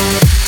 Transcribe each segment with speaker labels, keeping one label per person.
Speaker 1: Thank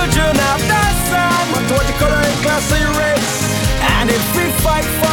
Speaker 1: future now that's our
Speaker 2: multicolor
Speaker 1: and classy race. And if we fight for